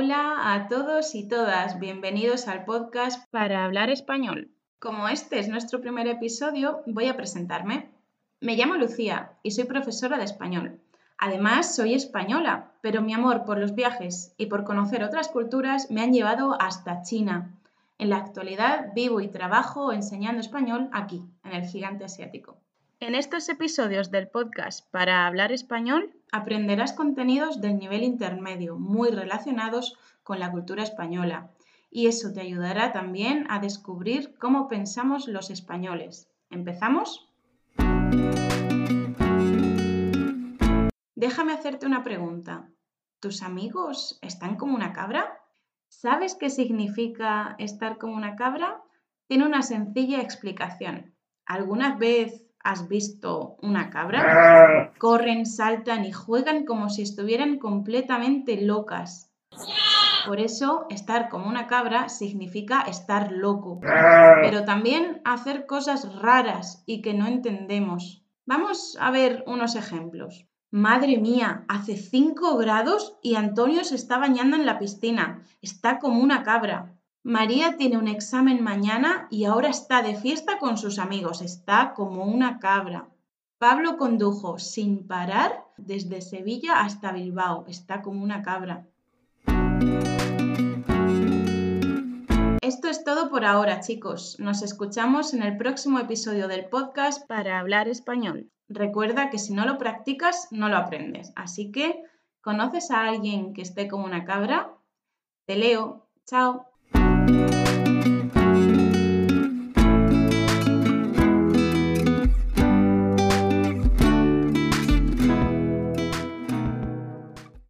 a todos y todas, bienvenidos al podcast para hablar español. Como este es nuestro primer episodio, voy a presentarme. Me llamo Lucía y soy profesora de español. Además, soy española, pero mi amor por los viajes y por conocer otras culturas me han llevado hasta China. En la actualidad vivo y trabajo enseñando español aquí, en el gigante asiático. En estos episodios del podcast para hablar español aprenderás contenidos del nivel intermedio muy relacionados con la cultura española y eso te ayudará también a descubrir cómo pensamos los españoles. ¿Empezamos? Déjame hacerte una pregunta. ¿Tus amigos están como una cabra? ¿Sabes qué significa estar como una cabra? Tiene una sencilla explicación. ¿Alguna vez ¿Has visto una cabra? Corren, saltan y juegan como si estuvieran completamente locas. Por eso, estar como una cabra significa estar loco, pero también hacer cosas raras y que no entendemos. Vamos a ver unos ejemplos. Madre mía, hace 5 grados y Antonio se está bañando en la piscina. Está como una cabra. María tiene un examen mañana y ahora está de fiesta con sus amigos, está como una cabra. Pablo condujo sin parar desde Sevilla hasta Bilbao, está como una cabra. Esto es todo por ahora, chicos. Nos escuchamos en el próximo episodio del podcast para hablar español. Recuerda que si no lo practicas, no lo aprendes. Así que, ¿conoces a alguien que esté como una cabra? Te leo. Chao.